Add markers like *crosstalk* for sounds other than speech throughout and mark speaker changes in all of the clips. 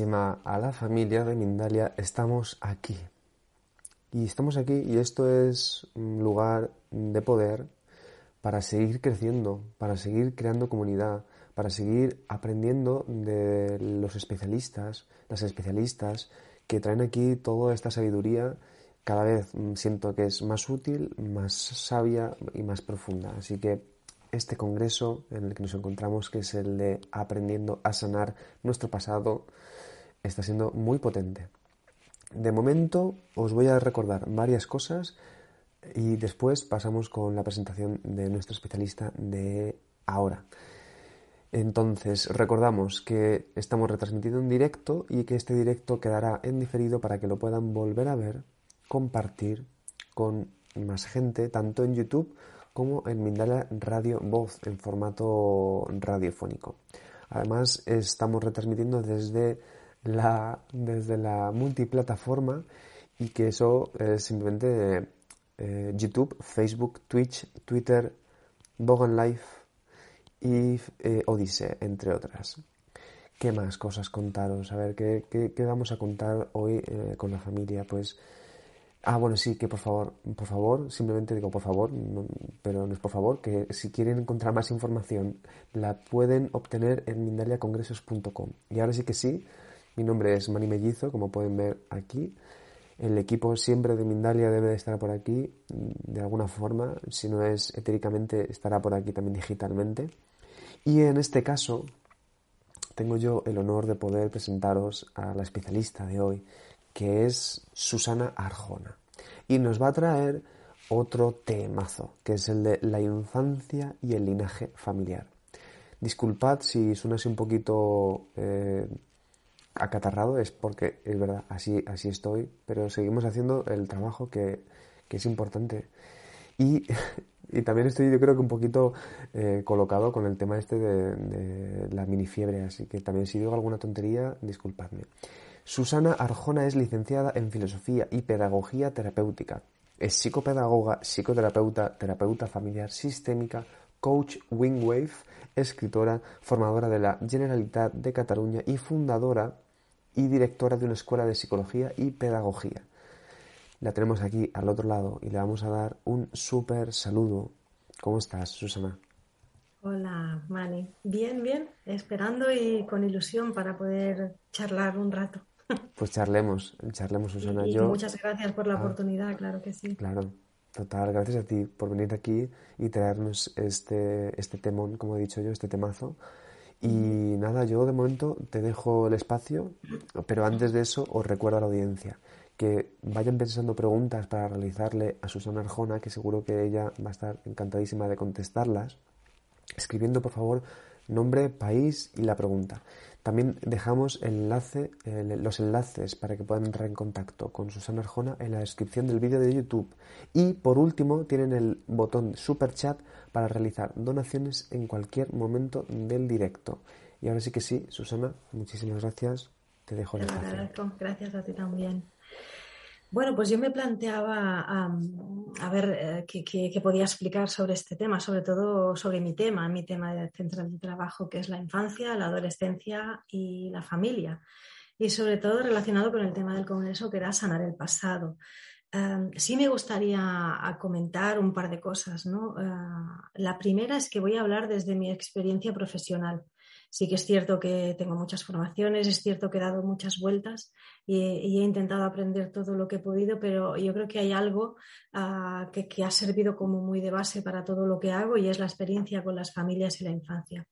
Speaker 1: a la familia de Mindalia. Estamos aquí. Y estamos aquí y esto es un lugar de poder para seguir creciendo, para seguir creando comunidad, para seguir aprendiendo de los especialistas, las especialistas que traen aquí toda esta sabiduría. Cada vez siento que es más útil, más sabia y más profunda. Así que este congreso en el que nos encontramos, que es el de aprendiendo a sanar nuestro pasado, está siendo muy potente. De momento os voy a recordar varias cosas y después pasamos con la presentación de nuestro especialista de ahora. Entonces, recordamos que estamos retransmitiendo en directo y que este directo quedará en diferido para que lo puedan volver a ver, compartir con más gente, tanto en YouTube como en Mindalia Radio Voz en formato radiofónico. Además, estamos retransmitiendo desde la, desde la multiplataforma y que eso es simplemente eh, YouTube, Facebook, Twitch, Twitter, Bogan Live y eh, Odyssey, entre otras. ¿Qué más cosas contaros? A ver, ¿qué, qué, vamos a contar hoy eh, con la familia? Pues Ah, bueno, sí, que por favor, por favor, simplemente digo por favor, pero no es por favor, que si quieren encontrar más información la pueden obtener en mindaliacongresos.com. Y ahora sí que sí, mi nombre es Mani Mellizo, como pueden ver aquí. El equipo siempre de Mindalia debe de estar por aquí de alguna forma, si no es etéricamente, estará por aquí también digitalmente. Y en este caso, tengo yo el honor de poder presentaros a la especialista de hoy, que es Susana Arjona. Y nos va a traer otro temazo, que es el de la infancia y el linaje familiar. Disculpad si suena así un poquito eh, acatarrado, es porque es verdad, así, así estoy, pero seguimos haciendo el trabajo que, es importante. *laughs* Y, también estoy yo creo que un poquito eh, colocado con el tema este de, de, la mini fiebre, así que también si digo alguna tontería, disculpadme. Susana Arjona es licenciada en Filosofía y Pedagogía Terapéutica. Es psicopedagoga, psicoterapeuta, terapeuta familiar sistémica, coach Wingwave, escritora, formadora de la Generalitat de Cataluña y fundadora y directora de una escuela de psicología y pedagogía. La tenemos aquí al otro lado y le vamos a dar un súper saludo. ¿Cómo estás, Susana?
Speaker 2: Hola, Mani. Bien, bien, esperando y con ilusión para poder charlar un rato.
Speaker 1: Pues charlemos, charlemos, Susana.
Speaker 2: Y, muchas gracias por la ah. oportunidad, claro que sí.
Speaker 1: Claro, total, gracias a ti por venir aquí y traernos este, este temón, como he dicho yo, este temazo. Y nada, yo de momento te dejo el espacio, pero antes de eso os recuerdo a la audiencia que vayan pensando preguntas para realizarle a Susana Arjona, que seguro que ella va a estar encantadísima de contestarlas, escribiendo por favor nombre, país y la pregunta. También dejamos enlace, los enlaces para que puedan entrar en contacto con Susana Arjona en la descripción del vídeo de YouTube. Y por último tienen el botón Super Chat para realizar donaciones en cualquier momento del directo. Y ahora sí que sí, Susana, muchísimas gracias. Te dejo el
Speaker 2: espacio. Gracias a ti también. Bueno, pues yo me planteaba a ver eh, qué, podía explicar sobre este tema, sobre todo sobre mi tema, mi tema central de trabajo, que es la infancia, la adolescencia y la familia. Y sobre todo relacionado con el tema del Congreso, que era sanar el pasado. sí me gustaría comentar un par de cosas. ¿no? Ah, la primera es que voy a hablar desde mi experiencia profesional. Sí que es cierto que tengo muchas formaciones, es cierto que he dado muchas vueltas y, he intentado aprender todo lo que he podido, pero yo creo que hay algo ah, que, ha servido como muy de base para todo lo que hago y es la experiencia con las familias y la infancia.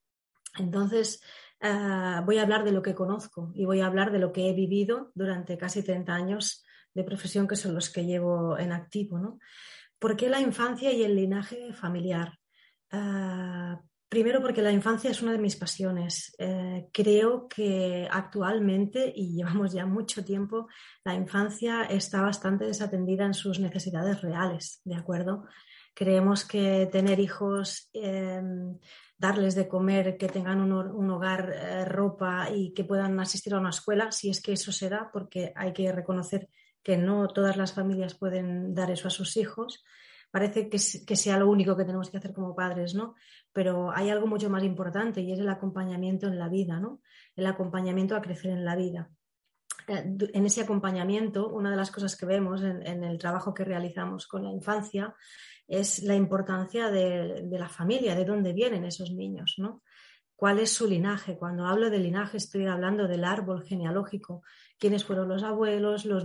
Speaker 2: Entonces, ah, voy a hablar de lo que conozco y voy a hablar de lo que he vivido durante casi 30 años de profesión, que son los que llevo en activo. ¿no? ¿Por qué la infancia y el linaje familiar? Ah, Primero porque la infancia es una de mis pasiones. Eh, creo que actualmente, y llevamos ya mucho tiempo, la infancia está bastante desatendida en sus necesidades reales, ¿de acuerdo? Creemos que tener hijos, em, darles de comer, que tengan un, hogar, eh, ropa y que puedan asistir a una escuela, si es que eso se da, porque hay que reconocer que no todas las familias pueden dar eso a sus hijos parece que, sea lo único que tenemos que hacer como padres, ¿no? Pero hay algo mucho más importante y es el acompañamiento en la vida, ¿no? El acompañamiento a crecer en la vida. Eh, en ese acompañamiento, una de las cosas que vemos en, el trabajo que realizamos con la infancia es la importancia de, de, la familia, de dónde vienen esos niños, ¿no? ¿Cuál es su linaje? Cuando hablo de linaje estoy hablando del árbol genealógico, quiénes fueron los abuelos, los,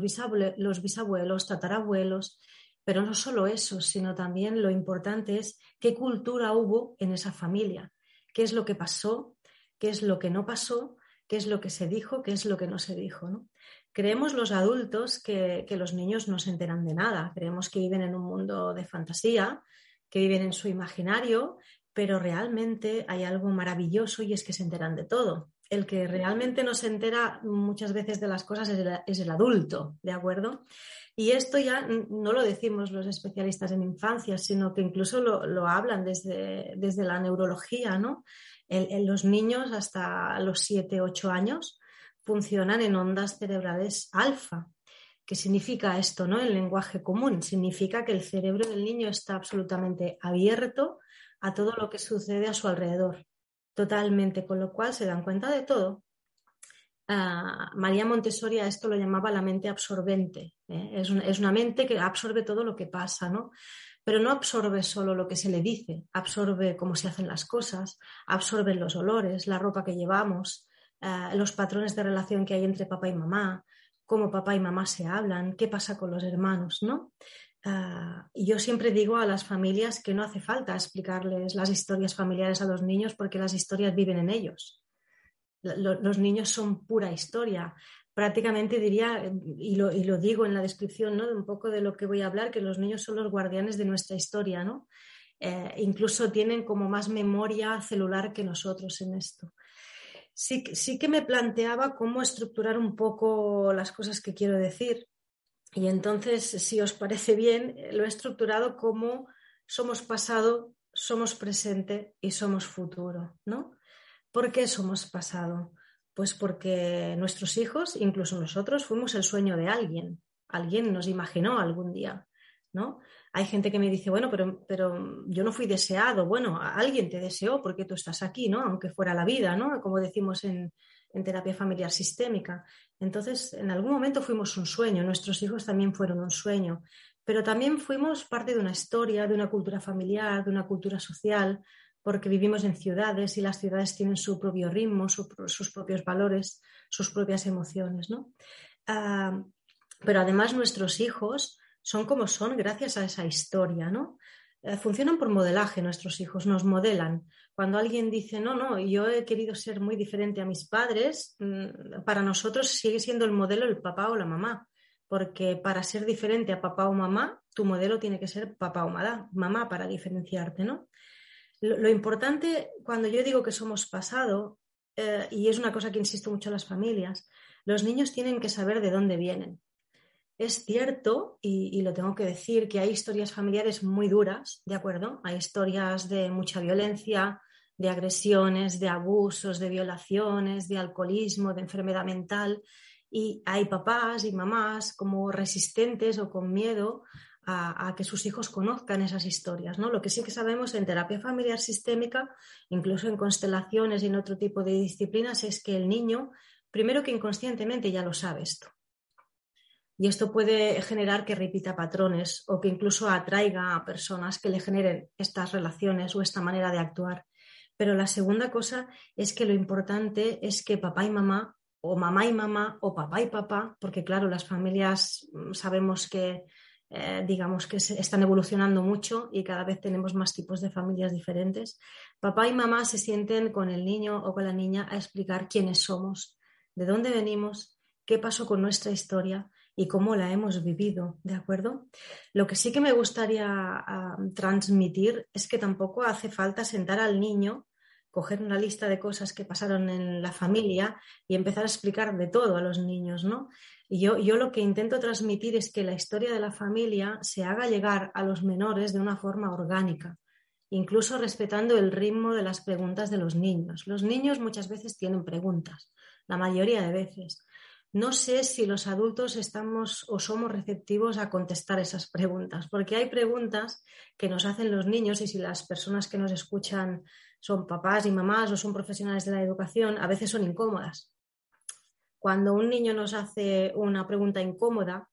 Speaker 2: los bisabuelos, tatarabuelos, pero no solo eso, sino también lo importante es qué cultura hubo en esa familia, qué es lo que pasó, qué es lo que no pasó, qué es lo que se dijo, qué es lo que no se dijo. ¿no? Creemos los adultos que, que los niños no se enteran de nada, creemos que viven en un mundo de fantasía, que viven en su imaginario, pero realmente hay algo maravilloso y es que se enteran de todo. El que realmente no se entera muchas veces de las cosas es el, adulto, ¿de acuerdo? Y esto ya no lo decimos los especialistas en infancia, sino que incluso lo, hablan desde, desde, la neurología, ¿no? Los niños hasta los 7, 8 años funcionan en ondas cerebrales alfa. ¿Qué significa esto, no? En lenguaje común. Significa que el cerebro del niño está absolutamente abierto a todo lo que sucede a su alrededor, totalmente, con lo cual se dan cuenta de todo. Ah, María Montessori a esto lo llamaba la mente absorbente. ¿eh? Es, una, mente que absorbe todo lo que pasa, ¿no? Pero no absorbe solo lo que se le dice, absorbe cómo se hacen las cosas, absorbe los olores, la ropa que llevamos, ah, los patrones de relación que hay entre papá y mamá, cómo papá y mamá se hablan, qué pasa con los hermanos, ¿no? Ah, y yo siempre digo a las familias que no hace falta explicarles las historias familiares a los niños porque las historias viven en ellos. los niños son pura historia. Prácticamente diría, y lo, digo en la descripción ¿no? de un poco de lo que voy a hablar, que los niños son los guardianes de nuestra historia. ¿no? Eh, incluso tienen como más memoria celular que nosotros en esto. Sí, sí que me planteaba cómo estructurar un poco las cosas que quiero decir y entonces, si os parece bien, lo he estructurado como somos pasado, somos presente y somos futuro, ¿no? ¿Por qué somos pasado? Pues porque nuestros hijos, incluso nosotros, fuimos el sueño de alguien. Alguien nos imaginó algún día, ¿no? Hay gente que me dice, bueno, pero, pero yo no fui deseado. Bueno, alguien te deseó porque tú estás aquí, ¿no? Aunque fuera la vida, ¿no? Como decimos en, en terapia familiar sistémica. Entonces, en algún momento fuimos un sueño, nuestros hijos también fueron un sueño, pero también fuimos parte de una historia, de una cultura familiar, de una cultura social, porque vivimos en ciudades y las ciudades tienen su propio ritmo, sus propios valores, sus propias emociones. ¿no? Ah, pero además nuestros hijos son como son gracias a esa historia, ¿no? Eh, funcionan por modelaje nuestros hijos, nos modelan. Cuando alguien dice, no, no, yo he querido ser muy diferente a mis padres, mm, para nosotros sigue siendo el modelo el papá o la mamá, porque para ser diferente a papá o mamá, tu modelo tiene que ser papá o mamá, para diferenciarte, ¿no? Lo, importante cuando yo digo que somos pasado, eh, y es una cosa que insisto mucho en las familias, los niños tienen que saber de dónde vienen es cierto, y, lo tengo que decir, que hay historias familiares muy duras, ¿de acuerdo? Hay historias de mucha violencia, de agresiones, de abusos, de violaciones, de alcoholismo, de enfermedad mental, y hay papás y mamás como resistentes o con miedo a, que sus hijos conozcan esas historias. ¿no? Lo que sí que sabemos en terapia familiar sistémica, incluso en constelaciones y en otro tipo de disciplinas, es que el niño, primero que inconscientemente ya lo sabe esto. Y esto puede generar que repita patrones o que incluso atraiga a personas que le generen estas relaciones o esta manera de actuar. Pero la segunda cosa es que lo importante es que papá y mamá, o mamá y mamá, o papá y papá, porque claro, las familias mm, sabemos que, eh, digamos que están evolucionando mucho y cada vez tenemos más tipos de familias diferentes. Papá y mamá se sienten con el niño o con la niña a explicar quiénes somos, de dónde venimos, qué pasó con nuestra historia y cómo la hemos vivido, ¿de acuerdo? Lo que sí que me gustaría transmitir es que tampoco hace falta sentar al niño, coger una lista de cosas que pasaron en la familia y empezar a explicar de todo a los niños, ¿no? Y yo, yo lo que intento transmitir es que la historia de la familia se haga llegar a los menores de una forma orgánica, incluso respetando el ritmo de las preguntas de los niños. Los niños muchas veces tienen preguntas, la mayoría de veces, no sé si los adultos estamos o somos receptivos a contestar esas preguntas, porque hay preguntas que nos hacen los niños y si las personas que nos escuchan son papás y mamás o son profesionales de la educación, a veces son incómodas. Cuando un niño nos hace una pregunta incómoda,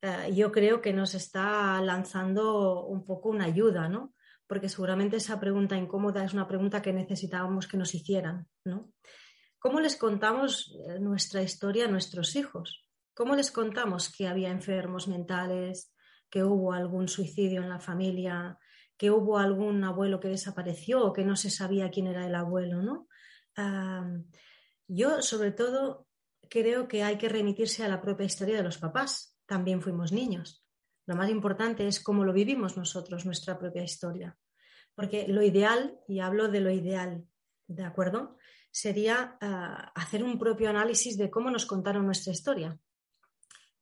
Speaker 2: eh, yo creo que nos está lanzando un poco una ayuda, ¿no? Porque seguramente esa pregunta incómoda es una pregunta que necesitábamos que nos hicieran, ¿no? ¿Cómo les contamos eh, nuestra historia a nuestros hijos? ¿Cómo les contamos que había enfermos mentales, que hubo algún suicidio en la familia, que hubo algún abuelo que desapareció o que no se sabía quién era el abuelo, ¿no? yo, sobre todo, creo que hay que remitirse a la propia historia de los papás. También fuimos niños. Lo más importante es cómo lo vivimos nosotros, nuestra propia historia. Porque lo ideal, y hablo de lo ideal, ¿de acuerdo? Sería ah, hacer un propio análisis de cómo nos contaron nuestra historia,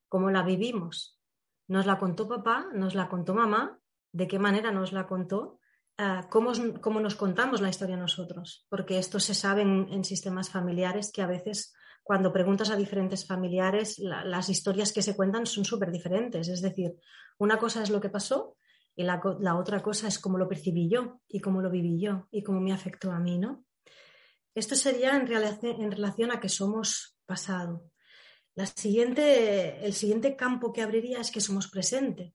Speaker 2: cómo la vivimos. Nos la contó papá, nos la contó mamá, de qué manera nos la contó, ah, cómo, nos contamos la historia nosotros, porque esto se sabe en, sistemas familiares que a veces cuando preguntas a diferentes familiares, las historias que se cuentan son súper diferentes. Es decir, una cosa es lo que pasó y la, la, otra cosa es cómo lo percibí yo y cómo lo viví yo y cómo me afectó a mí, ¿no? Esto sería en, relación a que somos pasado. el siguiente campo que abriría es que somos presente.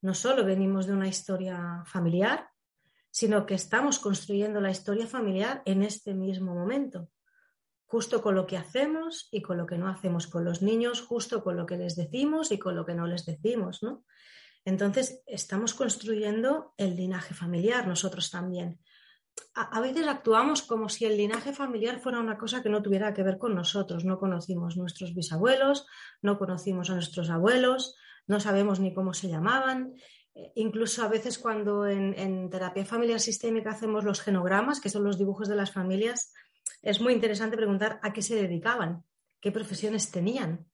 Speaker 2: No solo venimos de una historia familiar, sino que estamos construyendo la historia familiar en este mismo momento, justo con lo que hacemos y con lo que no hacemos con los niños, justo con lo que les decimos y con lo que no les decimos, Entonces, estamos construyendo el linaje familiar nosotros también a, veces actuamos como si el linaje familiar fuera una cosa que no tuviera que ver con nosotros. No conocimos nuestros bisabuelos, no conocimos a nuestros abuelos, no sabemos ni cómo se llamaban. Eh, incluso a veces cuando en, terapia familiar sistémica hacemos los genogramas, que son los dibujos de las familias, es muy interesante preguntar a qué se dedicaban, qué profesiones tenían,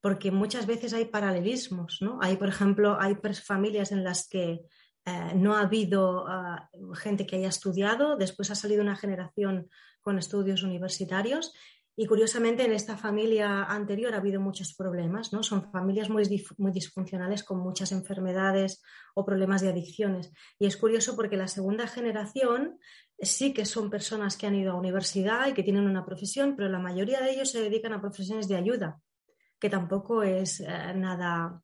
Speaker 2: porque muchas veces hay paralelismos, ¿no? Hay, por ejemplo, hay familias en las que eh, no ha habido ah, gente que haya estudiado, después ha salido una generación con estudios universitarios y curiosamente en esta familia anterior ha habido muchos problemas, ¿no? Son familias muy, muy disfuncionales con muchas enfermedades o problemas de adicciones. Y es curioso porque la segunda generación sí que son personas que han ido a universidad y que tienen una profesión, pero la mayoría de ellos se dedican a profesiones de ayuda, que tampoco es eh, nada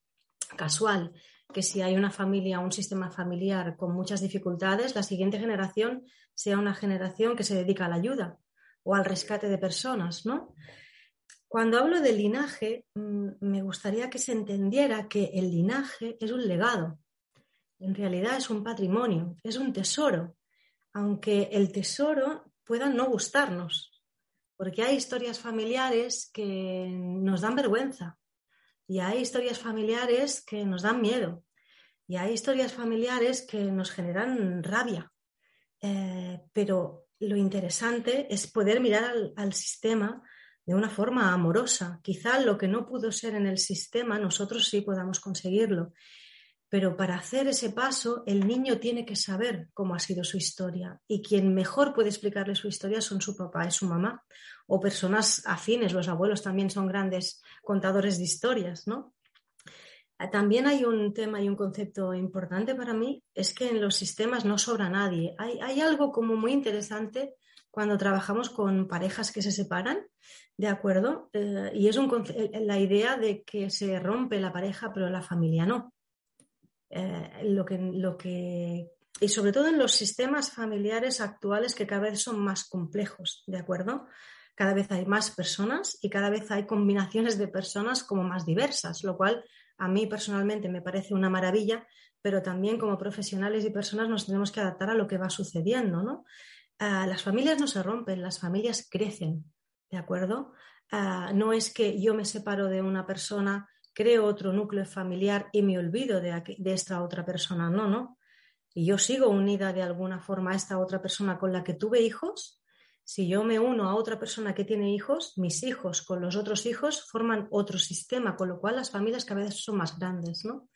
Speaker 2: casual que si hay una familia, un sistema familiar con muchas dificultades, la siguiente generación sea una generación que se dedica a la ayuda o al rescate de personas, ¿no? Cuando hablo de linaje, mm, me gustaría que se entendiera que el linaje es un legado. En realidad es un patrimonio, es un tesoro, aunque el tesoro pueda no gustarnos, porque hay historias familiares que nos dan vergüenza, y hay historias familiares que nos dan miedo. Y hay historias familiares que nos generan rabia. Eh, pero lo interesante es poder mirar al, sistema de una forma amorosa. Quizá lo que no pudo ser en el sistema, nosotros sí podamos conseguirlo. Pero para hacer ese paso, el niño tiene que saber cómo ha sido su historia. Y quien mejor puede explicarle su historia son su papá y su mamá. O personas afines, los abuelos también son grandes contadores de historias, ¿no? También hay un tema y un concepto importante para mí, es que en los sistemas no sobra nadie. Hay, algo como muy interesante cuando trabajamos con parejas que se separan, ¿de acuerdo? Eh, y es la idea de que se rompe la pareja, pero la familia no. Eh, lo que, lo que, y sobre todo en los sistemas familiares actuales que cada vez son más complejos, ¿de acuerdo? Cada vez hay más personas y cada vez hay combinaciones de personas como más diversas, lo cual a mí personalmente me parece una maravilla, pero también como profesionales y personas nos tenemos que adaptar a lo que va sucediendo, ¿no? Ah, las familias no se rompen, las familias crecen, ¿de acuerdo? Ah, no es que yo me separo de una persona creo otro núcleo familiar y me olvido de, esta otra persona. No, no. Y yo sigo unida de alguna forma a esta otra persona con la que tuve hijos. Si yo me uno a otra persona que tiene hijos, mis hijos con los otros hijos forman otro sistema, con lo cual las familias cada vez son más grandes, ¿no?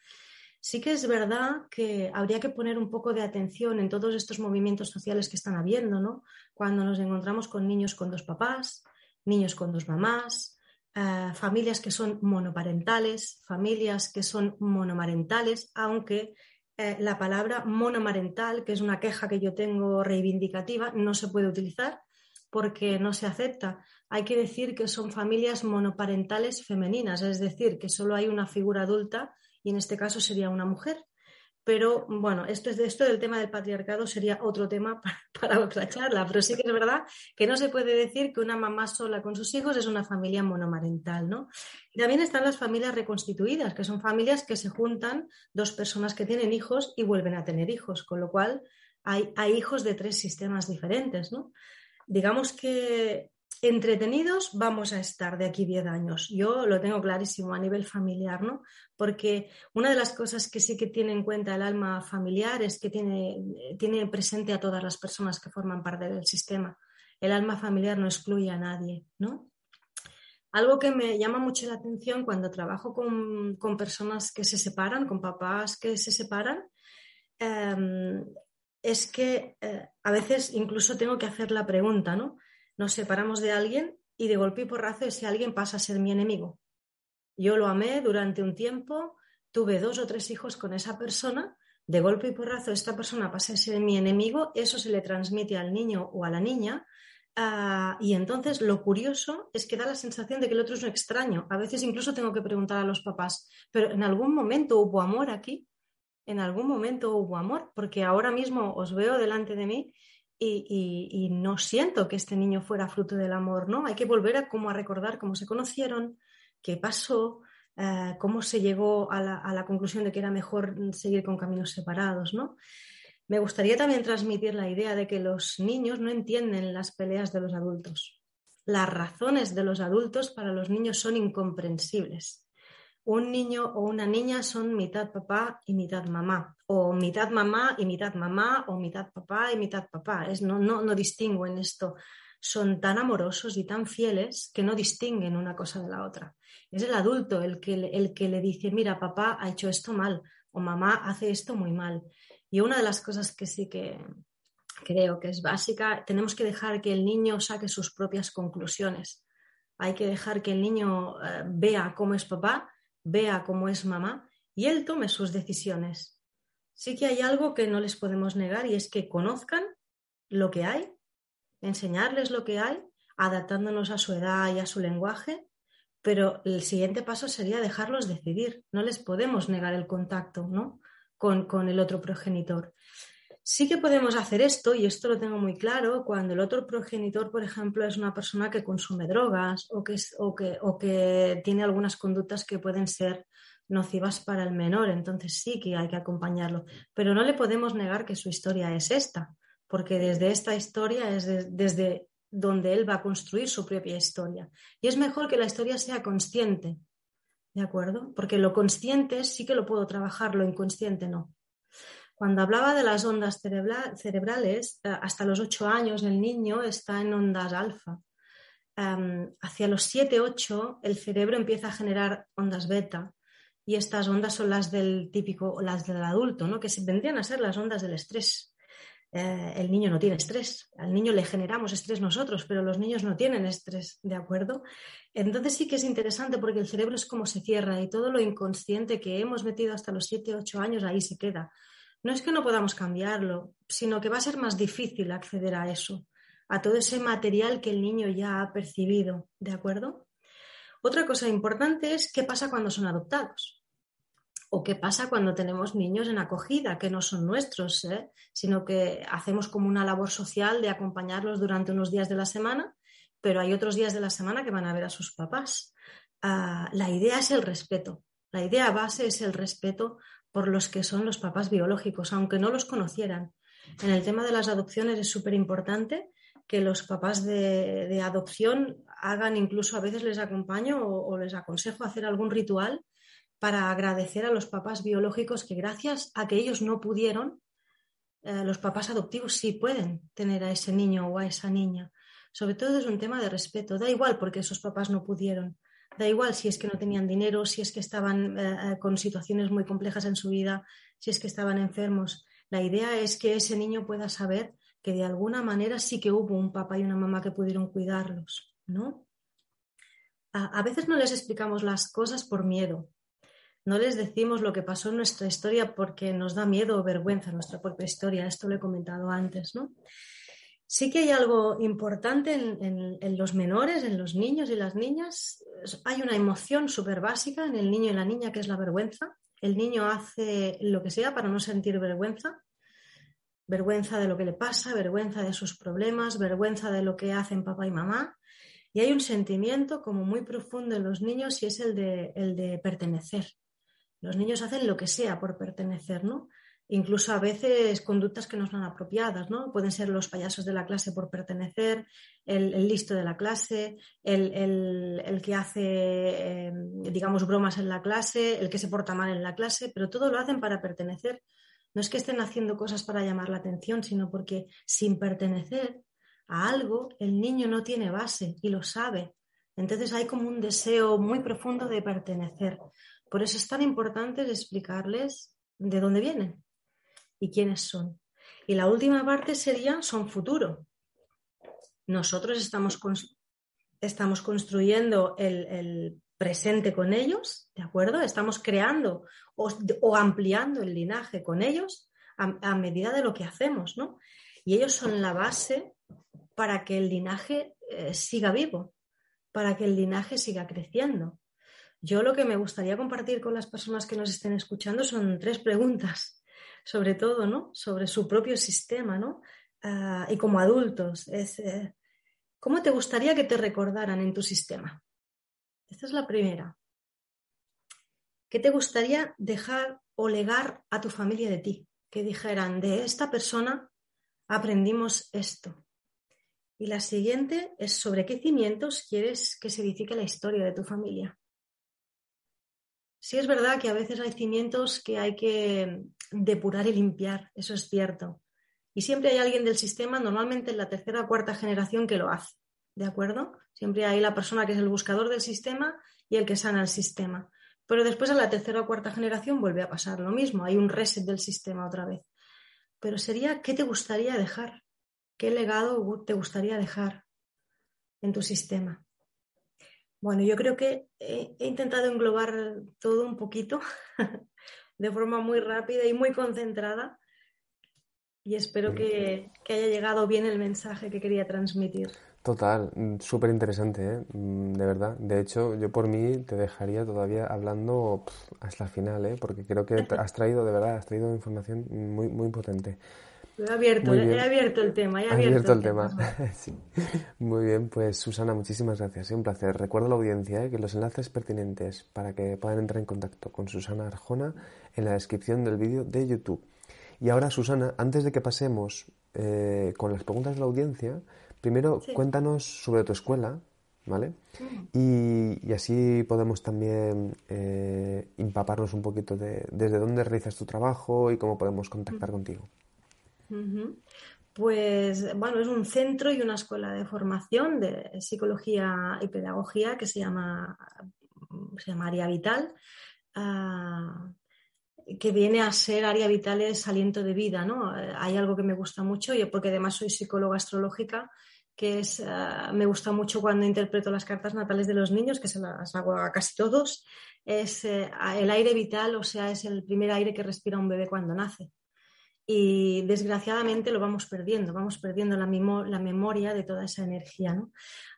Speaker 2: Sí que es verdad que habría que poner un poco de atención en todos estos movimientos sociales que están habiendo, ¿no? Cuando nos encontramos con niños con dos papás, niños con dos mamás, eh, familias que son monoparentales, familias que son monomarentales, aunque eh, la palabra monomarental, que es una queja que yo tengo reivindicativa, no se puede utilizar porque no se acepta. Hay que decir que son familias monoparentales femeninas, es decir, que solo hay una figura adulta y en este caso sería una mujer. Pero bueno, esto, esto del tema del patriarcado sería otro tema *laughs* para, otra charla, pero sí que es verdad que no se puede decir que una mamá sola con sus hijos es una familia monomarental, ¿no? Y también están las familias reconstituidas, que son familias que se juntan dos personas que tienen hijos y vuelven a tener hijos, con lo cual hay, hay hijos de tres sistemas diferentes, ¿no? Digamos que entretenidos vamos a estar de aquí 10 años. Yo lo tengo clarísimo a nivel familiar, ¿no? Porque una de las cosas que sí que tiene en cuenta el alma familiar es que tiene, tiene presente a todas las personas que forman parte del sistema. El alma familiar no excluye a nadie, ¿no? Algo que me llama mucho la atención cuando trabajo con, personas que se separan, con papás que se separan, em, es que eh, a veces incluso tengo que hacer la pregunta, ¿no? Nos separamos de alguien y de golpe y porrazo ese alguien pasa a ser mi enemigo. Yo lo amé durante un tiempo, tuve dos o tres hijos con esa persona, de golpe y porrazo esta persona pasa a ser mi enemigo, eso se le transmite al niño o a la niña. Ah, y entonces lo curioso es que da la sensación de que el otro es un extraño. A veces incluso tengo que preguntar a los papás, pero ¿en algún momento hubo amor aquí? ¿En algún momento hubo amor? Porque ahora mismo os veo delante de mí y, no siento que este niño fuera fruto del amor, ¿no? Hay que volver a, a recordar cómo se conocieron, qué pasó, eh, cómo se llegó a la, conclusión de que era mejor seguir con caminos separados, ¿no? Me gustaría también transmitir la idea de que los niños no entienden las peleas de los adultos. Las razones de los adultos para los niños son incomprensibles un niño o una niña son mitad papá y mitad mamá, o mitad mamá y mitad mamá, o mitad papá y mitad papá. Es, no, no, no distinguen esto. Son tan amorosos y tan fieles que no distinguen una cosa de la otra. Es el adulto el que, el que le dice, mira, papá ha hecho esto mal, o mamá hace esto muy mal. Y una de las cosas que sí que creo que es básica, tenemos que dejar que el niño saque sus propias conclusiones. Hay que dejar que el niño eh, vea cómo es papá vea cómo es mamá y él tome sus decisiones. Sí que hay algo que no les podemos negar y es que conozcan lo que hay, enseñarles lo que hay, adaptándonos a su edad y a su lenguaje, pero el siguiente paso sería dejarlos decidir. No les podemos negar el contacto ¿no? con, con el otro progenitor. Sí que podemos hacer esto, y esto lo tengo muy claro, cuando el otro progenitor, por ejemplo, es una persona que consume drogas o que, tiene algunas conductas que pueden ser nocivas para el menor. Entonces sí que hay que acompañarlo. Pero no le podemos negar que su historia es esta, porque desde esta historia es desde donde él va a construir su propia historia. Y es mejor que la historia sea consciente, ¿de acuerdo? Porque lo consciente sí que lo puedo trabajar, lo inconsciente no. Cuando hablaba de las ondas cerebrales, eh, hasta los 8 años el niño está en ondas alfa. Em, hacia los 7, 8 el cerebro empieza a generar ondas beta y estas ondas son las del típico, las del adulto, ¿no? que vendrían a ser las ondas del estrés. Eh, el niño no tiene estrés, al niño le generamos estrés nosotros, pero los niños no tienen estrés, ¿de acuerdo? Entonces sí que es interesante porque el cerebro es como se cierra y todo lo inconsciente que hemos metido hasta los 7, 8 años ahí se queda no es que no podamos cambiarlo, sino que va a ser más difícil acceder a eso, a todo ese material que el niño ya ha percibido, ¿de acuerdo? Otra cosa importante es qué pasa cuando son adoptados o qué pasa cuando tenemos niños en acogida que no son nuestros, ¿eh? sino que hacemos como una labor social de acompañarlos durante unos días de la semana, pero hay otros días de la semana que van a ver a sus papás. Ah, la idea es el respeto. La idea base es el respeto por los que son los papás biológicos, aunque no los conocieran. En el tema de las adopciones es súper importante que los papás de, adopción hagan, incluso a veces les acompaño o, les aconsejo hacer algún ritual para agradecer a los papás biológicos que gracias a que ellos no pudieron, eh, los papás adoptivos sí pueden tener a ese niño o a esa niña. Sobre todo es un tema de respeto. Da igual porque esos papás no pudieron. Da igual si es que no tenían dinero, si es que estaban eh, eh, con situaciones muy complejas en su vida, si es que estaban enfermos. La idea es que ese niño pueda saber que de alguna manera sí que hubo un papá y una mamá que pudieron cuidarlos, ¿no? a, veces no les explicamos las cosas por miedo. No les decimos lo que pasó en nuestra historia porque nos da miedo o vergüenza nuestra propia historia. Esto lo he comentado antes, ¿no? Sí que hay algo importante en, los menores, en los niños y las niñas. Hay una emoción súper básica en el niño y la niña que es la vergüenza. El niño hace lo que sea para no sentir vergüenza. Vergüenza de lo que le pasa, vergüenza de sus problemas, vergüenza de lo que hacen papá y mamá. Y hay un sentimiento como muy profundo en los niños y es el de, el de pertenecer. Los niños hacen lo que sea por pertenecer, ¿no? Incluso a veces conductas que no son apropiadas, ¿no? Pueden ser los payasos de la clase por pertenecer, el, listo de la clase, el, que hace, em, digamos, bromas en la clase, el que se porta mal en la clase, pero todo lo hacen para pertenecer. No es que estén haciendo cosas para llamar la atención, sino porque sin pertenecer a algo, el niño no tiene base y lo sabe. Entonces hay como un deseo muy profundo de pertenecer. Por eso es tan importante explicarles de dónde vienen y quiénes son. Y la última parte sería son futuro. Nosotros estamos, estamos construyendo el, presente con ellos, ¿de acuerdo? Estamos creando o, ampliando el linaje con ellos a, medida de lo que hacemos, ¿no? Y ellos son la base para que el linaje eh, siga vivo, para que el linaje siga creciendo. Yo lo que me gustaría compartir con las personas que nos estén escuchando son tres preguntas, sobre todo, ¿no? Sobre su propio sistema, ¿no? Ah, y como adultos, es, eh, ¿cómo te gustaría que te recordaran en tu sistema? Esta es la primera. ¿Qué te gustaría dejar o legar a tu familia de ti? Que dijeran, de esta persona aprendimos esto. Y la siguiente es sobre qué cimientos quieres que se edifique la historia de tu familia. Sí es verdad que a veces hay cimientos que hay que depurar y limpiar, eso es cierto. Y siempre hay alguien del sistema, normalmente en la tercera o cuarta generación, que lo hace. ¿De acuerdo? Siempre hay la persona que es el buscador del sistema y el que sana el sistema. Pero después a la tercera o cuarta generación vuelve a pasar lo mismo, hay un reset del sistema otra vez. Pero sería, ¿qué te gustaría dejar? ¿Qué legado te gustaría dejar en tu sistema? Bueno, yo creo que he, intentado englobar todo un poquito *laughs* de forma muy rápida y muy concentrada y espero que, haya llegado bien el mensaje que quería transmitir.
Speaker 1: Total, mm, súper interesante, ¿eh? Mm, de verdad. De hecho, yo por mí te dejaría todavía hablando hasta el final, ¿eh? porque creo que *laughs* has traído, de verdad, has traído información muy, muy potente.
Speaker 2: He abierto, he abierto el tema. He abierto,
Speaker 1: el, tema. *laughs* Muy bien, pues Susana, muchísimas gracias. un placer. Recuerdo a la audiencia ¿eh? que los enlaces pertinentes para que puedan entrar en contacto con Susana Arjona en la descripción del vídeo de YouTube. Y ahora, Susana, antes de que pasemos eh, con las preguntas de la audiencia, primero cuéntanos sobre tu escuela, ¿vale? Y, así podemos también eh, empaparnos un poquito de desde dónde realizas tu trabajo y cómo podemos contactar contigo.
Speaker 2: Pues bueno, es un centro y una escuela de formación de psicología y pedagogía que se llama, se llama Área Vital, ah, que viene a ser Área Vital es aliento de vida, ¿no? Hay algo que me gusta mucho, yo porque además soy psicóloga astrológica, que es, ah, me gusta mucho cuando interpreto las cartas natales de los niños, que se las hago a casi todos, es eh, el aire vital, o sea, es el primer aire que respira un bebé cuando nace y desgraciadamente lo vamos perdiendo, vamos perdiendo la, la memoria de toda esa energía.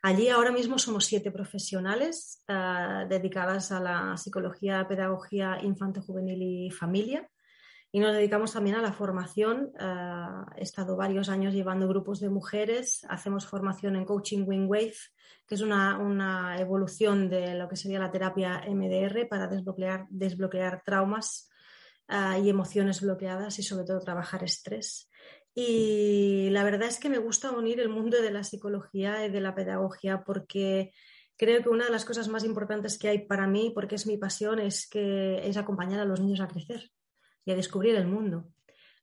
Speaker 2: Allí ahora mismo somos siete profesionales uh, dedicadas a la psicología, pedagogía infanto-juvenil y familia. Y nos dedicamos también a la formación. Uh, he estado varios años llevando grupos de mujeres. Hacemos formación en Coaching Wing Wave, que es una, una evolución de lo que sería la terapia MDR para desbloquear, desbloquear traumas Ah, y emociones bloqueadas y sobre todo trabajar estrés. Y la verdad es que me gusta unir el mundo de la psicología y de la pedagogía porque creo que una de las cosas más importantes que hay para mí, porque es mi pasión, es que es acompañar a los niños a crecer y a descubrir el mundo.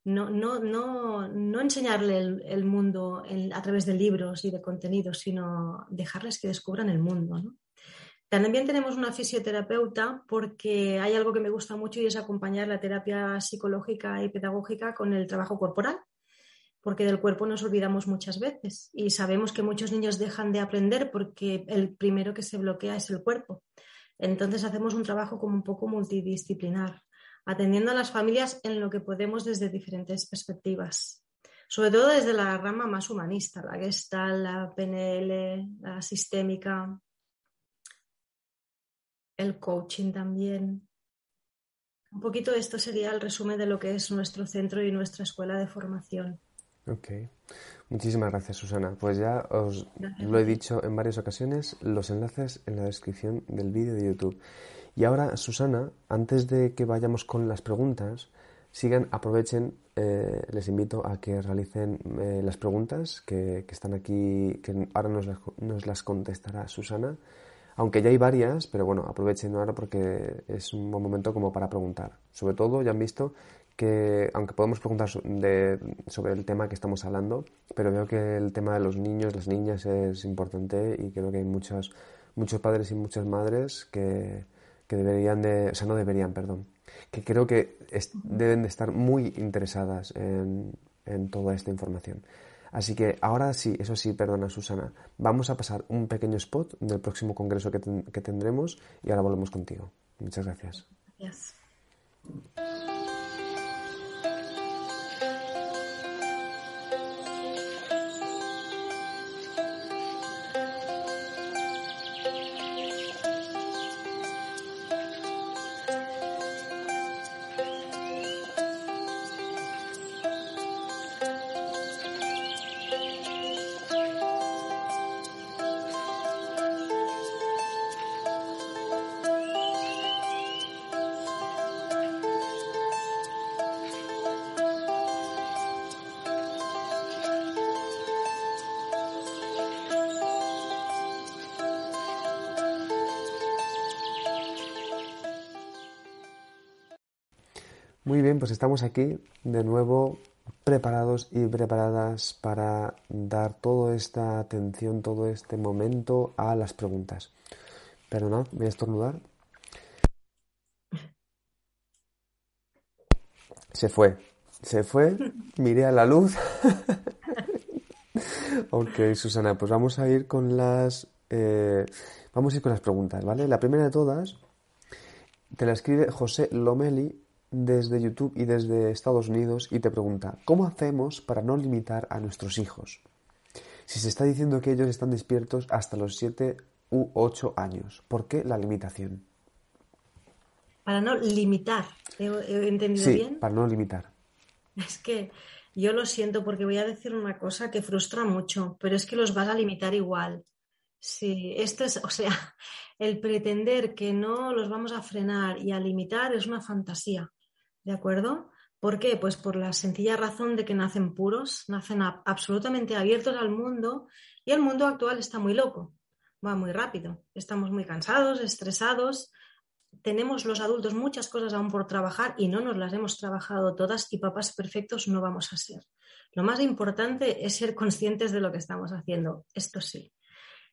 Speaker 2: No, no, no, no enseñarle el, mundo a través de libros y de contenidos, sino dejarles que descubran el mundo. También tenemos una fisioterapeuta porque hay algo que me gusta mucho y es acompañar la terapia psicológica y pedagógica con el trabajo corporal. porque del cuerpo nos olvidamos muchas veces y sabemos que muchos niños dejan de aprender porque el primero que se bloquea es el cuerpo. Entonces hacemos un trabajo como un poco multidisciplinar, atendiendo a las familias en lo que podemos desde diferentes perspectivas, sobre todo desde la rama más humanista, la gestal, la PNL, la sistémica, el coaching también. Un poquito esto sería el resumen de lo que es nuestro centro y nuestra escuela de formación.
Speaker 1: Ok. Muchísimas gracias, Susana. Pues ya os lo he dicho en varias ocasiones, los enlaces en la descripción del vídeo de YouTube. Y ahora, Susana, antes de que vayamos con las preguntas, sigan, aprovechen, eh, les invito a que realicen eh, las preguntas que, están aquí, que ahora nos las, nos las contestará Susana. Aunque ya hay varias, pero bueno, aprovechen ahora porque es un buen momento como para preguntar. Sobre todo, ya han visto que, aunque podemos preguntar sobre el tema que estamos hablando, pero veo que el tema de los niños, las niñas es importante y creo que hay muchos, muchos padres y muchas madres que, que deberían de, o sea, no deberían, perdón, que creo que deben de estar muy interesadas en, en toda esta información. Así que ahora sí, eso sí, perdona Susana, vamos a pasar un pequeño spot del próximo congreso que, que tendremos y ahora volvemos contigo. Muchas gracias. Gracias. Pues estamos aquí de nuevo preparados y preparadas para dar toda esta atención, todo este momento a las preguntas. Perdonad, voy a estornudar. Se fue, se fue, miré a la luz. *laughs* ok, Susana, pues vamos a ir con las... Eh, vamos a ir con las preguntas, ¿vale? La primera de todas te la escribe José Lomeli desde YouTube y desde Estados Unidos y te pregunta, ¿cómo hacemos para no limitar a nuestros hijos? Si se está diciendo que ellos están despiertos hasta los 7 u 8 años, ¿por qué la limitación?
Speaker 2: Para no limitar, ¿he, entendido
Speaker 1: sí,
Speaker 2: bien?
Speaker 1: Para no limitar.
Speaker 2: Es que yo lo siento porque voy a decir una cosa que frustra mucho, pero es que los vas a limitar igual. Sí, esto es, o sea, *laughs* el pretender que no los vamos a frenar y a limitar es una fantasía. ¿De acuerdo? ¿Por qué? Pues por la sencilla razón de que nacen puros, nacen absolutamente abiertos al mundo y el mundo actual está muy loco, va muy rápido, estamos muy cansados, estresados, tenemos los adultos muchas cosas aún por trabajar y no nos las hemos trabajado todas y papás perfectos no vamos a ser. Lo más importante es ser conscientes de lo que estamos haciendo, esto sí.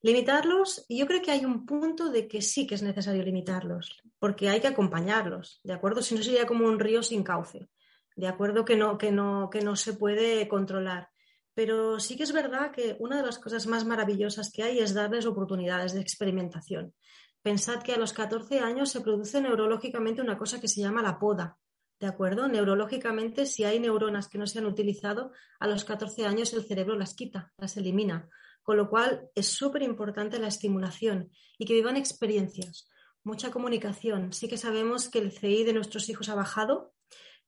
Speaker 2: Limitarlos, yo creo que hay un punto de que sí que es necesario limitarlos, porque hay que acompañarlos, ¿de acuerdo? Si no sería como un río sin cauce, ¿de acuerdo? Que no, que no, que no se puede controlar. Pero sí que es verdad que una de las cosas más maravillosas que hay es darles oportunidades de experimentación. Pensad que a los 14 años se produce neurológicamente una cosa que se llama la poda, ¿de acuerdo? Neurológicamente, si hay neuronas que no se han utilizado, a los 14 años el cerebro las quita, las elimina. Con lo cual es súper importante la estimulación y que vivan experiencias, mucha comunicación. Sí que sabemos que el CI de nuestros hijos ha bajado,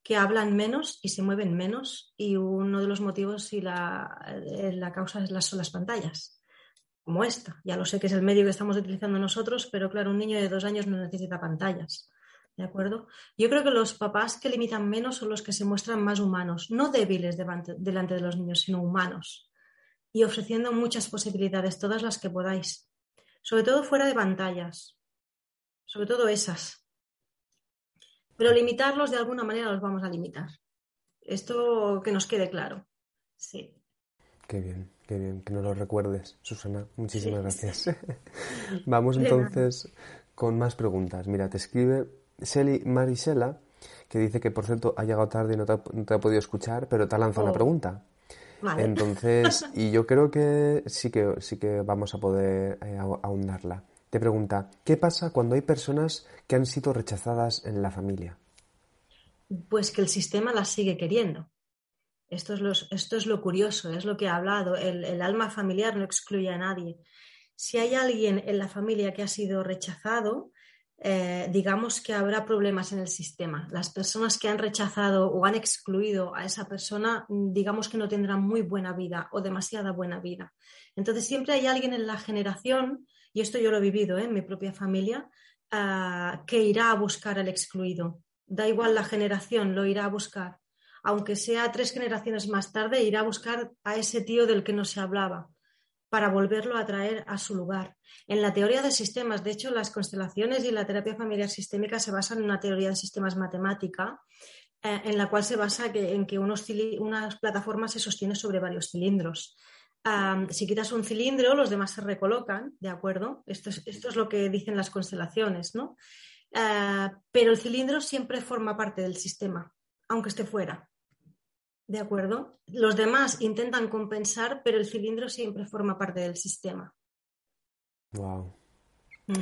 Speaker 2: que hablan menos y se mueven menos y uno de los motivos y la, eh, causa son las pantallas, como esta. Ya lo sé que es el medio que estamos utilizando nosotros, pero claro, un niño de dos años no necesita pantallas. ¿De acuerdo? Yo creo que los papás que limitan menos son los que se muestran más humanos, no débiles delante de los niños, sino humanos y ofreciendo muchas posibilidades, todas las que podáis. Sobre todo fuera de pantallas, sobre todo esas. Pero limitarlos de alguna manera los vamos a limitar. Esto que nos quede claro. Sí.
Speaker 1: Qué bien, qué bien, que nos lo recuerdes, Susana. Muchísimas gracias. *laughs* *laughs* Vamos entonces con más preguntas. Mira, te escribe Seli Marisela, que dice que por cierto ha llegado tarde y no te ha, podido escuchar, pero te ha lanzado una oh. Pregunta. Entonces, *laughs* y yo creo que sí que, sí que vamos a poder eh, ahondarla. Te pregunta, ¿qué pasa cuando hay personas que han sido rechazadas en la familia?
Speaker 2: Pues que el sistema las sigue queriendo. Esto es, lo, esto es lo curioso, es lo que he hablado. El, alma familiar no excluye a nadie. Si hay alguien en la familia que ha sido rechazado, eh, digamos que habrá problemas en el sistema. Las personas que han rechazado o han excluido a esa persona, digamos que no tendrán muy buena vida o demasiada buena vida. Entonces siempre hay alguien en la generación, y esto yo lo he vivido ¿eh? en mi propia familia, ah, que irá a buscar al excluido. Da igual la generación, lo irá a buscar aunque sea tres generaciones más tarde, irá a buscar a ese tío del que no se hablaba para volverlo a traer a su lugar. En la teoría de sistemas, de hecho, las constelaciones y la terapia familiar sistémica se basan en una teoría de sistemas matemática eh, en la cual se basa en que unos unas plataformas se sostienen sobre varios cilindros. si quitas un cilindro, los demás se recolocan, ¿de acuerdo? Esto es, lo que dicen las constelaciones, ¿no? Eh, pero el cilindro siempre forma parte del sistema, aunque esté fuera. ¿De acuerdo? Los demás intentan compensar, pero el cilindro siempre forma parte del sistema.
Speaker 1: Wow. Mm.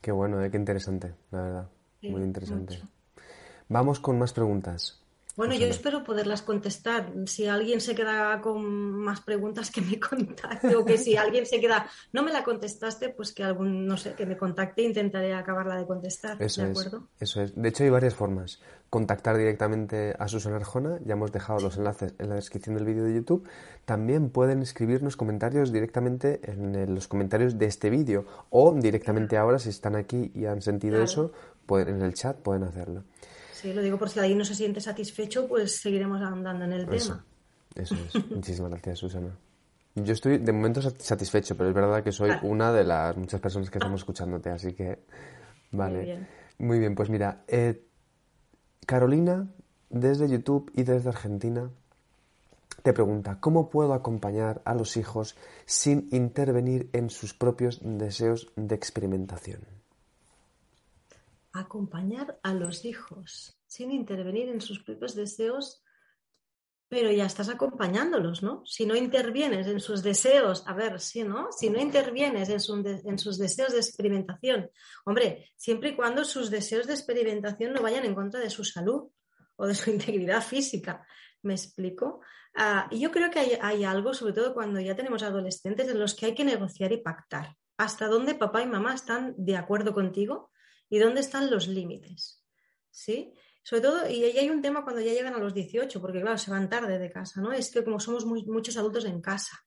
Speaker 1: Qué bueno, ¿eh? qué interesante, la verdad. Muy interesante. Vamos con más preguntas.
Speaker 2: Bueno, yo espero poderlas contestar. Si alguien se queda con más preguntas, que me *laughs* contacte. O que si alguien se queda, no me la contestaste, pues que algún, no sé, que me contacte e intentaré acabarla de contestar.
Speaker 1: Eso
Speaker 2: ¿De acuerdo?
Speaker 1: Es, eso es. De hecho, hay varias formas. Contactar directamente a Susana Arjona, ya hemos dejado los enlaces en la descripción del vídeo de YouTube. También pueden escribirnos comentarios directamente en los comentarios de este vídeo o directamente ahora, si están aquí y han sentido eso, pueden, en el chat pueden hacerlo.
Speaker 2: Sí, lo digo por si alguien no se siente satisfecho, pues seguiremos andando en el
Speaker 1: tema. Eso es. *laughs* Muchísimas gracias, Susana. Yo estoy de momento satisfecho, pero es verdad que soy una de las muchas personas que estamos escuchándote, así que vale. Muy bien, Muy bien pues mira, eh, Carolina, desde YouTube y desde Argentina, te pregunta, ¿cómo puedo acompañar a los hijos sin intervenir en sus propios deseos de experimentación?
Speaker 2: Acompañar a los hijos sin intervenir en sus propios deseos, pero ya estás acompañándolos, ¿no? Si no intervienes en sus deseos, a ver, sí, ¿no? Si no intervienes en, sus deseos de experimentación, hombre, siempre y cuando sus deseos de experimentación no vayan en contra de su salud o de su *laughs* integridad física. ¿Me explico? Ah, y yo creo que hay, hay, algo, sobre todo cuando ya tenemos adolescentes, en los que hay que negociar y pactar. ¿Hasta dónde papá y mamá están de acuerdo contigo? Y dónde están los límites. ¿Sí? Sobre todo, y ahí hay un tema cuando ya llegan a los 18, porque claro, se van tarde de casa, ¿no? Es que como somos muchos adultos en casa,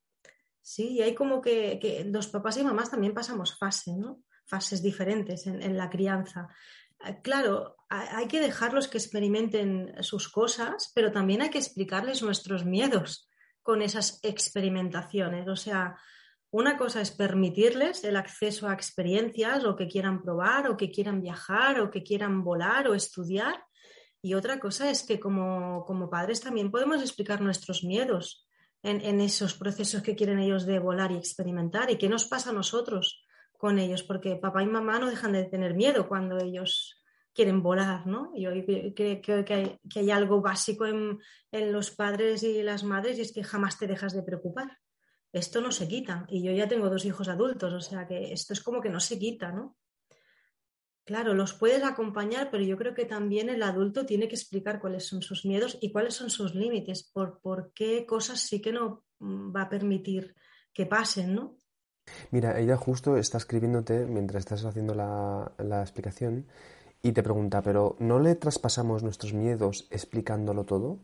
Speaker 2: ¿sí? Y hay como que, los papás y mamás también pasamos fases, ¿no? Fases diferentes en, la crianza. Eh, claro, hay que dejarlos que experimenten sus cosas, pero también hay que explicarles nuestros miedos con esas experimentaciones. O sea, una cosa es permitirles el acceso a experiencias o que quieran probar o que quieran viajar o que quieran volar o estudiar. Y otra cosa es que como, padres también podemos explicar nuestros miedos en, esos procesos que quieren ellos de volar y experimentar y qué nos pasa a nosotros con ellos, porque papá y mamá no dejan de tener miedo cuando ellos quieren volar, ¿no? Yo creo que hay, que hay algo básico en, en los padres y las madres y es que jamás te dejas de preocupar esto no se quita. Y yo ya tengo dos hijos adultos, o sea que esto es como que no se quita, ¿no? Claro, los puedes acompañar, pero yo creo que también el adulto tiene que explicar cuáles son sus miedos y cuáles son sus límites, por, por qué cosas sí que no mm, va a permitir que pasen, ¿no?
Speaker 1: Mira, ella justo está escribiéndote mientras estás haciendo la, la explicación y te pregunta, pero ¿no le traspasamos nuestros miedos explicándolo todo?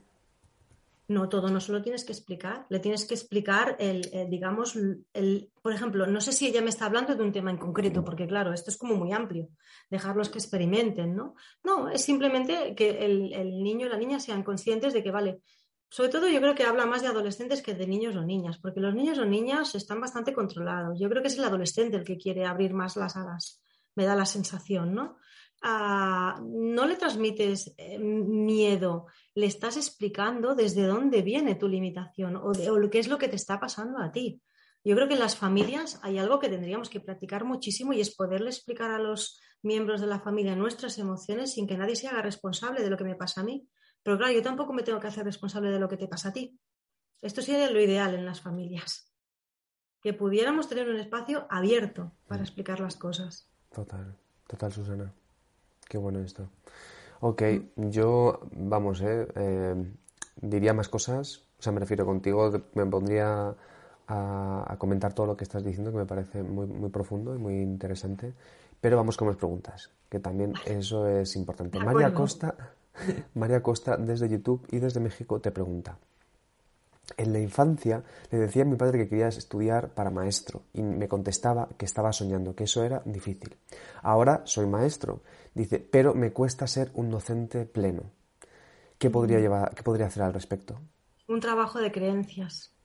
Speaker 2: No, todo no se lo tienes que explicar. Le tienes que explicar el, eh, digamos, el, por ejemplo, no sé si ella me está hablando de un tema en concreto, porque claro, esto es como muy amplio, dejarlos que experimenten, ¿no? No, es simplemente que el, el niño y la niña sean conscientes de que, vale, sobre todo yo creo que habla más de adolescentes que de niños o niñas, porque los niños o niñas están bastante controlados. Yo creo que es el adolescente el que quiere abrir más las alas, me da la sensación, ¿no? No le transmites eh, miedo, le estás explicando desde dónde viene tu limitación o, de, o qué es lo que te está pasando a ti. Yo creo que en las familias hay algo que tendríamos que practicar muchísimo y es poderle explicar a los miembros de la familia nuestras emociones sin que nadie se haga responsable de lo que me pasa a mí. Pero claro, yo tampoco me tengo que hacer responsable de lo que te pasa a ti. Esto sería lo ideal en las familias. Que pudiéramos tener un espacio abierto para explicar las cosas.
Speaker 1: Total, total, Susana. Qué bueno esto. Ok, yo, vamos, eh, eh, diría más cosas. O sea, me refiero contigo, me pondría a, comentar todo lo que estás diciendo, que me parece muy, muy profundo y muy interesante. Pero vamos con más preguntas, que también eso es importante. María Costa, *laughs* María Costa, desde YouTube y desde México, te pregunta. En la infancia le decía a mi padre que quería estudiar para maestro y me contestaba que estaba soñando, que eso era difícil. Ahora soy maestro, dice, pero me cuesta ser un docente pleno. ¿Qué podría, llevar, qué podría hacer al respecto?
Speaker 2: Un trabajo de creencias,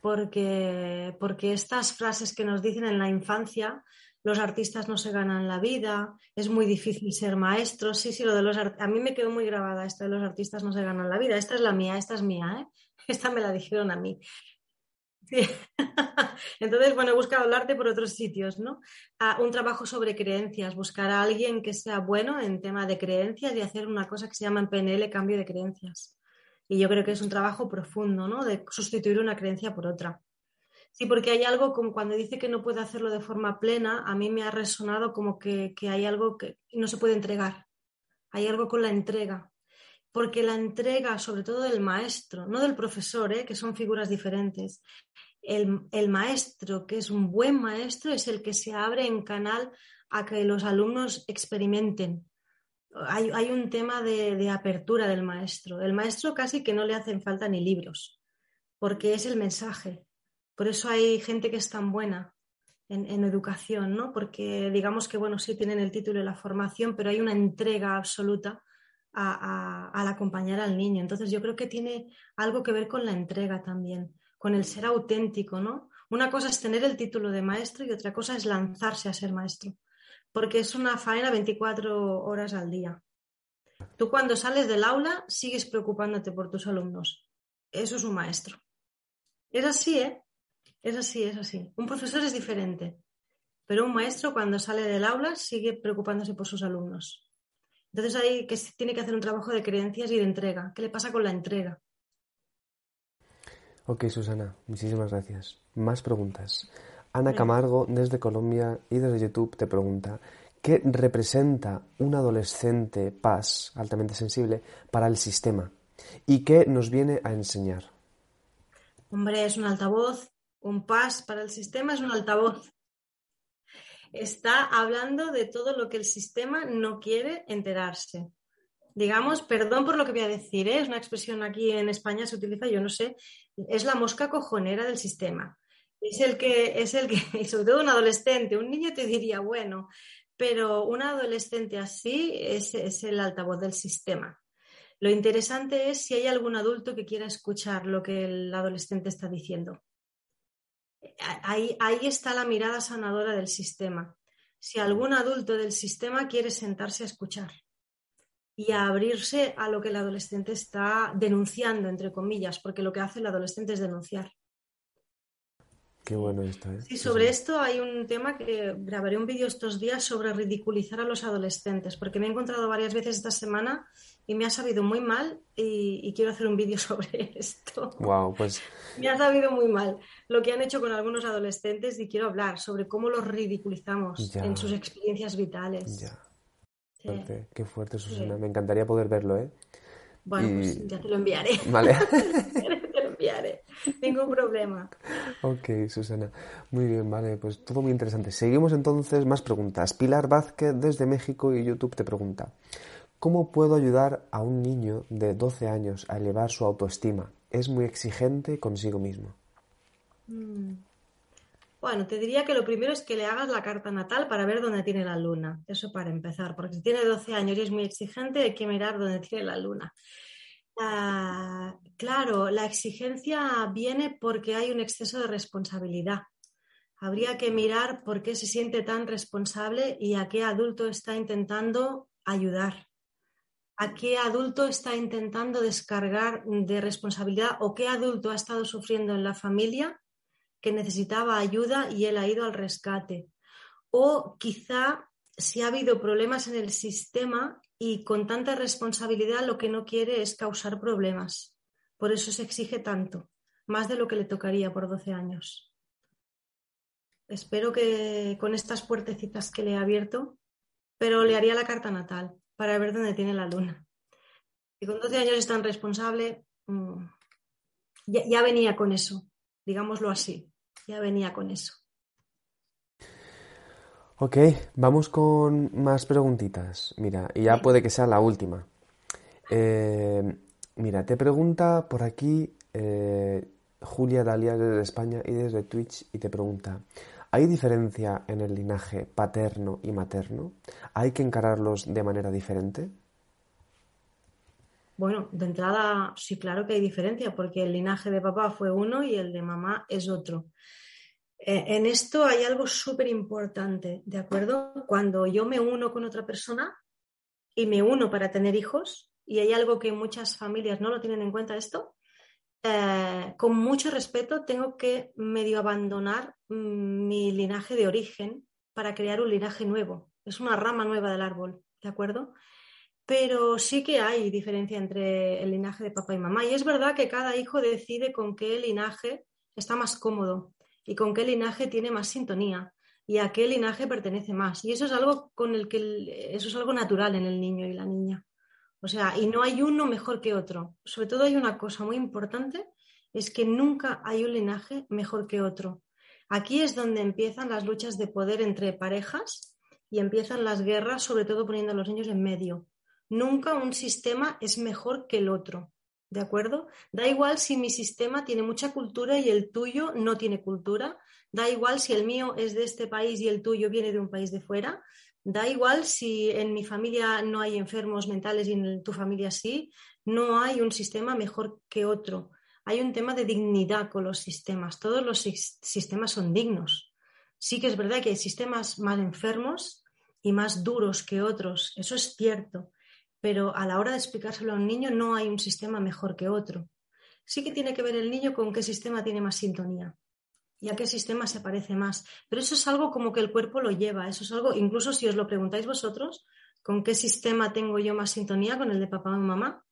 Speaker 2: porque, porque estas frases que nos dicen en la infancia los artistas no se ganan la vida, es muy difícil ser maestro. Sí, sí, lo de los a mí me quedó muy grabada esto de los artistas no se ganan la vida. Esta es la mía, esta es mía, ¿eh? *laughs* Esta me la dijeron a mí. *laughs* Entonces, bueno, he buscado hablarte por otros sitios, ¿no? un trabajo sobre creencias, buscar a alguien que sea bueno en tema de creencias y hacer una cosa que se llama en PNL cambio de creencias. Y yo creo que es un trabajo profundo, ¿no? De sustituir una creencia por otra. Sí, porque hay algo como cuando dice que no puede hacerlo de forma plena, a mí me ha resonado como que, hay algo que no se puede entregar. Hay algo con la entrega. Porque la entrega, sobre todo del maestro, no del profesor, ¿eh? que son figuras diferentes. El, maestro, que es un buen maestro, es el que se abre en canal a que los alumnos experimenten. Hay, un tema de, de apertura del maestro. El maestro casi que no le hacen falta ni libros, porque es el mensaje por eso hay gente que es tan buena en, educación, ¿no? Porque digamos que, bueno, sí tienen el título y la formación, pero hay una entrega absoluta al acompañar al niño. Entonces yo creo que tiene algo que ver con la entrega también, con el ser auténtico, ¿no? Una cosa es tener el título de maestro y otra cosa es lanzarse a ser maestro, porque es una faena 24 horas al día. Tú cuando sales del aula sigues preocupándote por tus alumnos. Eso es un maestro. Es así, ¿eh? Es así, es así. Un profesor es diferente, pero un maestro cuando sale del aula sigue preocupándose por sus alumnos. Entonces ahí que tiene que hacer un trabajo de creencias y de entrega. ¿Qué le pasa con la entrega?
Speaker 1: Ok, Susana, muchísimas gracias. Más preguntas. Ana Camargo, desde Colombia y desde YouTube, te pregunta, ¿qué representa un adolescente paz altamente sensible para el sistema? ¿Y qué nos viene a enseñar?
Speaker 2: Hombre, es un altavoz un PAS para el sistema es un altavoz. Está hablando de todo lo que el sistema no quiere enterarse. Digamos, perdón por lo que voy a decir, ¿eh? es una expresión aquí en España se utiliza, yo no sé, es la mosca cojonera del sistema. Es el que, es el que, y *laughs* sobre todo un adolescente, un niño te diría, bueno, pero un adolescente así es, es el altavoz del sistema. Lo interesante es si hay algún adulto que quiera escuchar lo que el adolescente está diciendo ahí, está la mirada sanadora del sistema. Si algún adulto del sistema quiere sentarse a escuchar y a abrirse a lo que el adolescente está denunciando, entre comillas, porque lo que hace el adolescente es denunciar.
Speaker 1: Qué bueno esto, ¿eh?
Speaker 2: Sí, sobre esto hay un tema que grabaré un vídeo estos días sobre ridiculizar a los adolescentes, porque me he encontrado varias veces esta semana y me ha sabido muy mal y, quiero hacer un vídeo *laughs* sobre esto.
Speaker 1: Wow, pues.
Speaker 2: Me ha sabido muy mal lo que han hecho con algunos adolescentes y quiero hablar sobre cómo los ridiculizamos en sus experiencias vitales.
Speaker 1: Ya. Qué fuerte, Susana. Me encantaría poder verlo, ¿eh?
Speaker 2: Bueno, pues ya te lo enviaré.
Speaker 1: Vale. *laughs* *laughs*
Speaker 2: enviaré. Ningún problema.
Speaker 1: Ok, Susana. Muy bien, vale. Pues todo muy interesante. Seguimos entonces más preguntas. Pilar Vázquez desde México y YouTube te pregunta. ¿Cómo puedo ayudar a un niño de 12 años a elevar su autoestima? Es muy exigente consigo mismo.
Speaker 2: Mm. Bueno, te diría que lo primero es que le hagas la carta natal para ver dónde tiene la luna. Eso para empezar, porque si tiene 12 años y es muy exigente, hay que mirar dónde tiene la luna. Claro, la exigencia viene porque hay un exceso de responsabilidad. Habría que mirar por qué se siente tan responsable y a qué adulto está intentando ayudar a qué adulto está intentando descargar de responsabilidad o qué adulto ha estado sufriendo en la familia que necesitaba ayuda y él ha ido al rescate. O quizá si ha habido problemas en el sistema y con tanta responsabilidad lo que no quiere es causar problemas. Por eso se exige tanto, más de lo que le tocaría por 12 años. Espero que con estas puertecitas que le he abierto, pero le haría la carta natal para ver dónde tiene la luna. Y con 12 años es tan responsable, mm, ya venía con eso, digámoslo así, ya venía con eso.
Speaker 1: Ok, vamos con más preguntitas. Mira, y ya puede que sea la última. Eh, mira, te pregunta por aquí eh, Julia Dalia desde España y desde Twitch y te pregunta, ¿hay diferencia en el linaje paterno y materno? ¿Hay que encararlos de manera diferente?
Speaker 2: Bueno, de entrada sí, claro que hay diferencia, porque el linaje de papá fue uno y el de mamá es otro. Eh, en esto hay algo súper importante, ¿de acuerdo? Cuando yo me uno con otra persona y me uno para tener hijos, y hay algo que muchas familias no lo tienen en cuenta esto, eh, con mucho respeto tengo que medio abandonar mm, mi linaje de origen para crear un linaje nuevo. Es una rama nueva del árbol, ¿de acuerdo? Pero sí que hay diferencia entre el linaje de papá y mamá. Y es verdad que cada hijo decide con qué linaje está más cómodo y con qué linaje tiene más sintonía y a qué linaje pertenece más. Y eso es algo con el que eso es algo natural en el niño y la niña. O sea, y no hay uno mejor que otro. Sobre todo hay una cosa muy importante, es que nunca hay un linaje mejor que otro. Aquí es donde empiezan las luchas de poder entre parejas y empiezan las guerras, sobre todo poniendo a los niños en medio. Nunca un sistema es mejor que el otro. ¿De acuerdo? Da igual si mi sistema tiene mucha cultura y el tuyo no tiene cultura. Da igual si el mío es de este país y el tuyo viene de un país de fuera. Da igual si en mi familia no hay enfermos mentales y en tu familia sí. No hay un sistema mejor que otro. Hay un tema de dignidad con los sistemas. Todos los sistemas son dignos. Sí que es verdad que hay sistemas más enfermos y más duros que otros. Eso es cierto pero a la hora de explicárselo a un niño no hay un sistema mejor que otro. Sí que tiene que ver el niño con qué sistema tiene más sintonía y a qué sistema se parece más. Pero eso es algo como que el cuerpo lo lleva, eso es algo, incluso si os lo preguntáis vosotros, ¿con qué sistema tengo yo más sintonía con el de papá o mamá?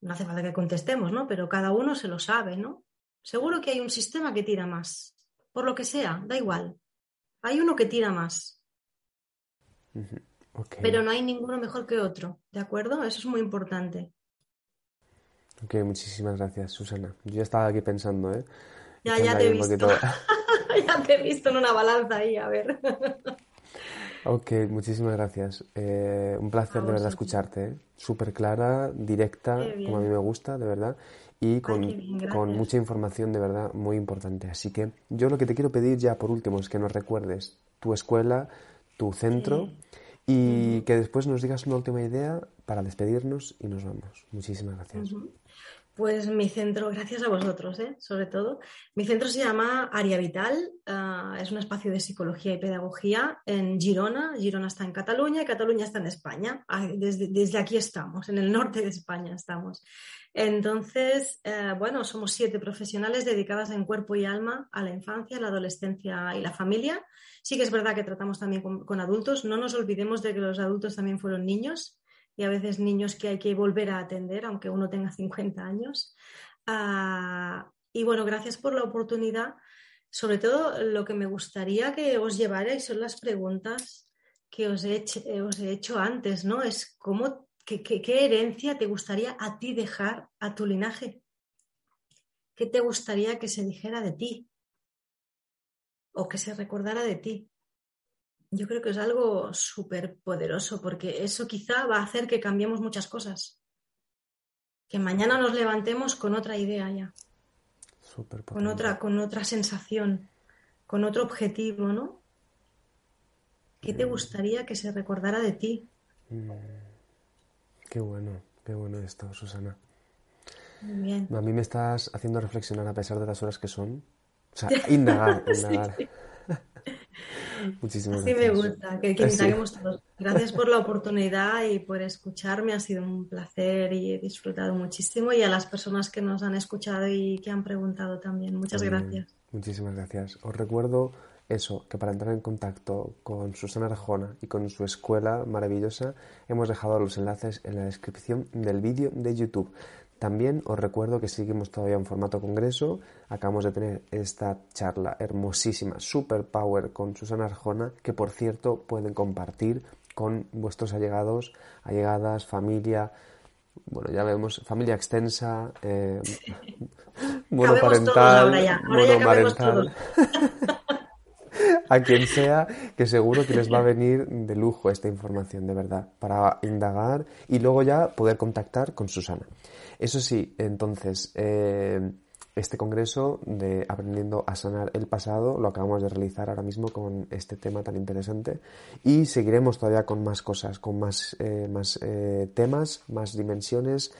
Speaker 2: No hace falta que contestemos, ¿no? Pero cada uno se lo sabe, ¿no? Seguro que hay un sistema que tira más, por lo que sea, da igual. Hay uno que tira más. Pero no hay ninguno mejor que otro, ¿de acuerdo? Eso es muy importante.
Speaker 1: Ok, muchísimas gracias, Susana. Yo estaba aquí pensando, ¿eh?
Speaker 2: Ya, ya te he visto. *laughs* ya te he visto en una balanza ahí, a ver.
Speaker 1: ok, muchísimas gracias. Eh, un placer de verdad escucharte, ¿eh? Súper clara, directa, como a mí me gusta, de verdad. Y con, con, mucha información de verdad muy importante. Así que yo lo que te quiero pedir ya por último es que nos recuerdes tu escuela, tu centro y que después nos digas una última idea para despedirnos y nos vamos. Muchísimas gracias.
Speaker 2: Pues mi centro, gracias a vosotros, ¿eh? sobre todo. Mi centro se llama Aria Vital, ah, es un espacio de psicología y pedagogía en Girona. Girona está en Cataluña y Cataluña está en España. Desde, desde aquí estamos, en el norte de España estamos. Entonces, eh, bueno, somos siete profesionales dedicadas en cuerpo y alma a la infancia, la adolescencia y la familia. Sí que es verdad que tratamos también con, adultos. No nos olvidemos de que los adultos también fueron niños y a veces niños que hay que volver a atender, aunque uno tenga 50 años. Ah, y bueno, gracias por la oportunidad. Sobre todo, lo que me gustaría que os llevarais son las preguntas que os he, os he hecho antes, ¿no? Es cómo ¿Qué, herencia te gustaría a ti dejar a tu linaje? ¿Qué te gustaría que se dijera de ti? O que se recordara de ti. Yo creo que es algo súper poderoso porque eso quizá va a hacer que cambiemos muchas cosas. Que mañana nos levantemos con otra idea ya. con otra, con otra sensación, con otro objetivo, ¿no? ¿Qué te mm. gustaría que se recordara de ti?
Speaker 1: Mm. Qué bueno, qué bueno esto, Susana.
Speaker 2: Muy bien.
Speaker 1: A mí me estás haciendo reflexionar a pesar de las horas que son. O sea, *laughs* indagar, indagar. Muchísimas
Speaker 2: Así me gusta, que, que todos. Gracias por la oportunidad y por escucharme. Ha sido un placer y he disfrutado muchísimo. Y a las personas que nos han escuchado y que han preguntado también. Muchas gracias.
Speaker 1: Muchísimas gracias. Os recuerdo eso, que para entrar en contacto con Susana Arjona y con su escuela maravillosa hemos dejado los enlaces en la descripción del vídeo de YouTube. También os recuerdo que seguimos todavía en formato congreso. Acabamos de tener esta charla hermosísima, super power con Susana Arjona, que por cierto pueden compartir con vuestros allegados, allegadas, familia, bueno, ya vemos familia extensa, eh, *laughs* monoparental, monomarental. *laughs* a quien sea, que seguro que les va a venir de lujo esta información, de verdad, para indagar y luego ya poder contactar con Susana. Eso sí, entonces, eh, este congreso de Aprendiendo a Sanar el Pasado lo acabamos de realizar ahora mismo con este tema tan interesante y seguiremos todavía con más cosas, con más, eh, más eh, temas, más dimensiones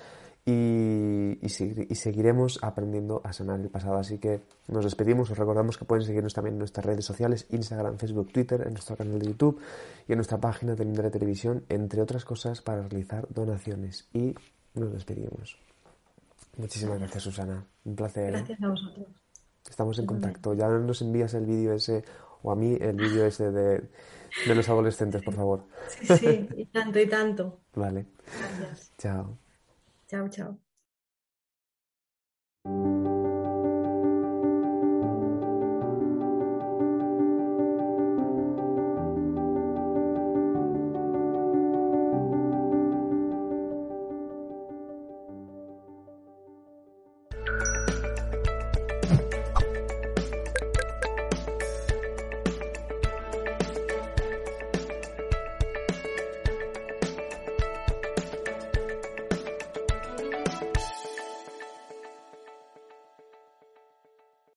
Speaker 1: y, y, seguiremos aprendiendo a sanar el pasado. Así que nos despedimos, os recordamos que pueden seguirnos también en nuestras redes sociales, Instagram, Facebook, Twitter, en nuestro canal de YouTube y en nuestra página de Mindre Televisión, entre otras cosas, para realizar donaciones. Y nos despedimos. Muchísimas gracias, Susana. Un placer.
Speaker 2: ¿eh? Gracias a vosotros.
Speaker 1: Estamos en contacto. Ya nos envías el vídeo ese, o a mí el vídeo ese de, de los adolescentes, por favor.
Speaker 2: Sí, sí, y tanto, y tanto. *laughs*
Speaker 1: Vale.
Speaker 2: Gracias.
Speaker 1: Chao.
Speaker 2: Chao, chao.